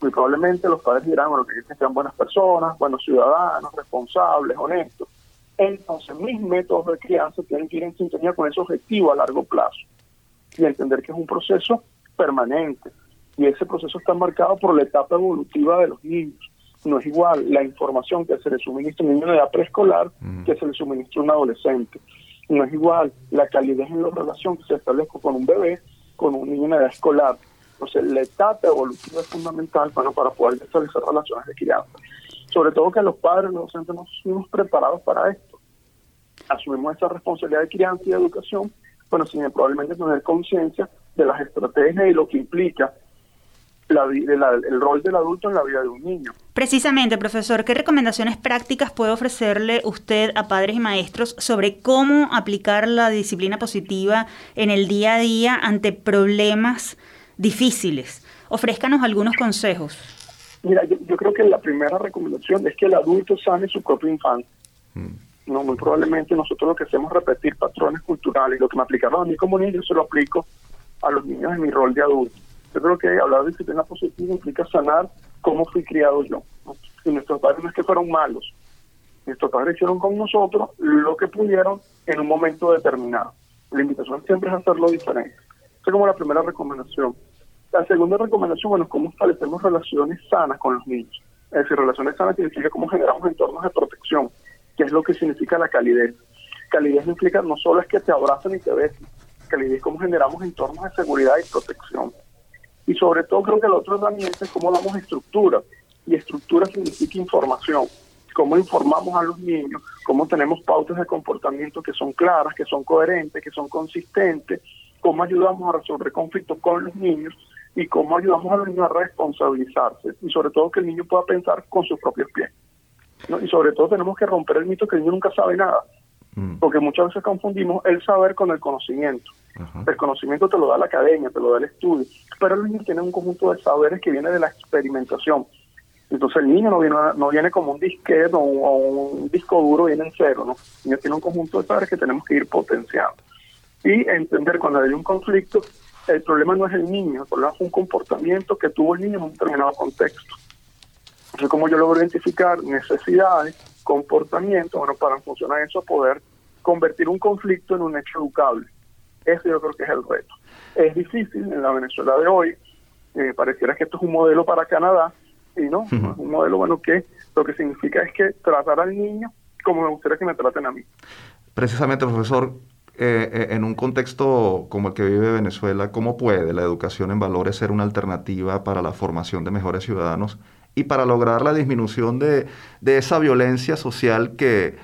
Muy probablemente los padres dirán, bueno, que sean buenas personas, buenos ciudadanos, responsables, honestos. Entonces mis métodos de crianza tienen que ir en sintonía con ese objetivo a largo plazo y entender que es un proceso permanente y ese proceso está marcado por la etapa evolutiva de los niños. No es igual la información que se le suministra a un niño de edad preescolar que se le suministra a un adolescente. No es igual la calidez en la relación que se establezca con un bebé con un niño de edad escolar. Entonces, la etapa evolutiva es fundamental para, para poder establecer relaciones de crianza. Sobre todo que los padres, los docentes, no estamos preparados para esto. Asumimos esa responsabilidad de crianza y de educación, bueno, sin probablemente tener conciencia de las estrategias y lo que implica el rol del adulto en la vida de un niño. Precisamente, profesor, ¿qué recomendaciones prácticas puede ofrecerle usted a padres y maestros sobre cómo aplicar la disciplina positiva en el día a día ante problemas difíciles? Ofrézcanos algunos consejos. Mira, yo, creo que la primera recomendación es que el adulto sane su propio infancia. Mm. No, muy probablemente nosotros lo que hacemos es repetir patrones culturales. Lo que me aplicaron a mí como niño, se lo aplico a los niños en mi rol de adulto. Yo creo que hablar de disciplina positiva implica sanar cómo fui criado yo. Y nuestros padres no es que fueron malos. Nuestros padres hicieron con nosotros lo que pudieron en un momento determinado. La invitación siempre es hacerlo diferente. Esa es como la primera recomendación. La segunda recomendación, bueno, es cómo establecemos relaciones sanas con los niños. Es decir, relaciones sanas significa cómo generamos entornos de protección, que es lo que significa la calidez. Calidez implica no solo es que te abracen y te besen, calidez es cómo generamos entornos de seguridad y protección. Y sobre todo creo que la otra herramienta es cómo damos estructura. Y estructura significa información. Cómo informamos a los niños, cómo tenemos pautas de comportamiento que son claras, que son coherentes, que son consistentes, cómo ayudamos a resolver conflictos con los niños y cómo ayudamos a los niños a responsabilizarse. Y sobre todo que el niño pueda pensar con sus propios pies. Y sobre todo tenemos que romper el mito que el niño nunca sabe nada. Mm. Porque muchas veces confundimos el saber con el conocimiento. El conocimiento te lo da la academia, te lo da el estudio, pero el niño tiene un conjunto de saberes que viene de la experimentación. Entonces el niño no viene, no viene como un disquete o un, disco duro, viene en cero, ¿no? El niño tiene un conjunto de saberes que tenemos que ir potenciando. Y entender cuando hay un conflicto, el problema no es el niño, el problema es un comportamiento que tuvo el niño en un determinado contexto. Entonces, como yo logro identificar necesidades, comportamientos, bueno, para funcionar eso, poder convertir un conflicto en un hecho educable. Eso yo creo que es el reto. Es difícil en la Venezuela de hoy, eh, pareciera que esto es un modelo para Canadá, y no, es un modelo bueno que lo que significa es que tratar al niño como me gustaría que me traten a mí. Precisamente, profesor, eh, eh, en un contexto como el que vive Venezuela, ¿cómo puede la educación en valores ser una alternativa para la formación de mejores ciudadanos y para lograr la disminución de, de esa violencia social que,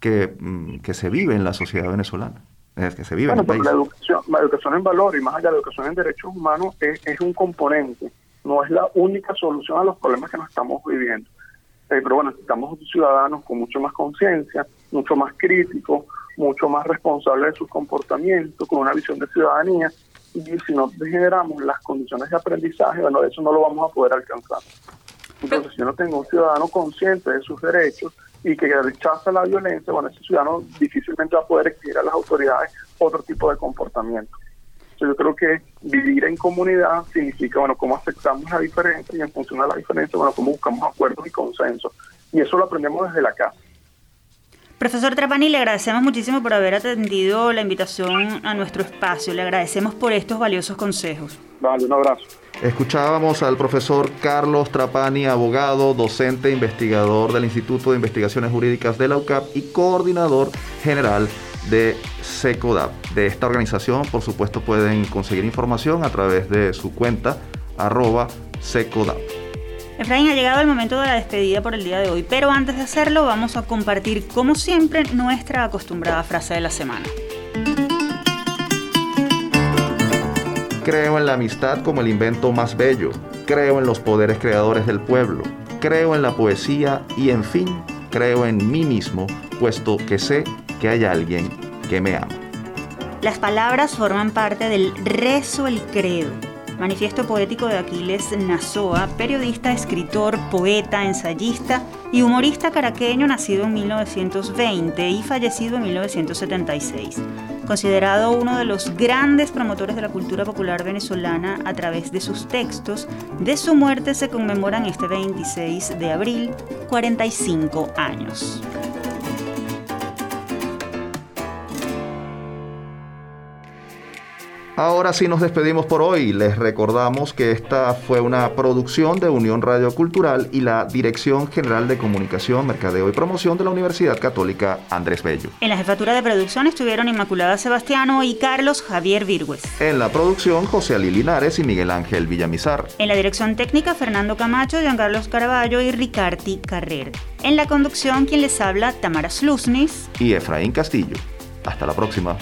que, mm, que se vive en la sociedad venezolana? es que se vive en el país. La educación, la educación en valor y más allá de la educación en derechos humanos es, es un componente, no es la única solución a los problemas que nos estamos viviendo. Eh, pero bueno, necesitamos ciudadanos con mucho más conciencia, mucho más críticos, mucho más responsables de sus comportamientos, con una visión de ciudadanía y si no generamos las condiciones de aprendizaje, bueno, eso no lo vamos a poder alcanzar. Entonces, si yo no tengo un ciudadano consciente de sus derechos y que rechaza la violencia, bueno, ese ciudadano difícilmente va a poder exigir a las autoridades otro tipo de comportamiento. yo creo que vivir en comunidad significa, bueno, cómo aceptamos la diferencia y en función de la diferencia, bueno, cómo buscamos acuerdos y consensos. Y eso lo aprendemos desde la casa. Profesor Trapani, le agradecemos muchísimo por haber atendido la invitación a nuestro espacio. Le agradecemos por estos valiosos consejos. Vale, un abrazo. Escuchábamos al profesor Carlos Trapani, abogado, docente, investigador del Instituto de Investigaciones Jurídicas de la UCAP y coordinador general de SECODAP. De esta organización, por supuesto, pueden conseguir información a través de su cuenta arroba SECODAP. Efraín, ha llegado el momento de la despedida por el día de hoy, pero antes de hacerlo vamos a compartir, como siempre, nuestra acostumbrada frase de la semana. Creo en la amistad como el invento más bello, creo en los poderes creadores del pueblo, creo en la poesía y, en fin, creo en mí mismo, puesto que sé que hay alguien que me ama. Las palabras forman parte del rezo el credo manifiesto poético de Aquiles Nazoa, periodista, escritor, poeta, ensayista y humorista caraqueño nacido en 1920 y fallecido en 1976. Considerado uno de los grandes promotores de la cultura popular venezolana a través de sus textos, de su muerte se conmemoran este 26 de abril 45 años. Ahora sí nos despedimos por hoy. Les recordamos que esta fue una producción de Unión Radio Cultural y la Dirección General de Comunicación, Mercadeo y Promoción de la Universidad Católica Andrés Bello. En la jefatura de producción estuvieron Inmaculada Sebastiano y Carlos Javier Virgües. En la producción, José Ali Linares y Miguel Ángel Villamizar. En la dirección técnica, Fernando Camacho, Giancarlos Caraballo y Ricarti Carrer. En la conducción, quien les habla, Tamara Slusnis y Efraín Castillo. Hasta la próxima.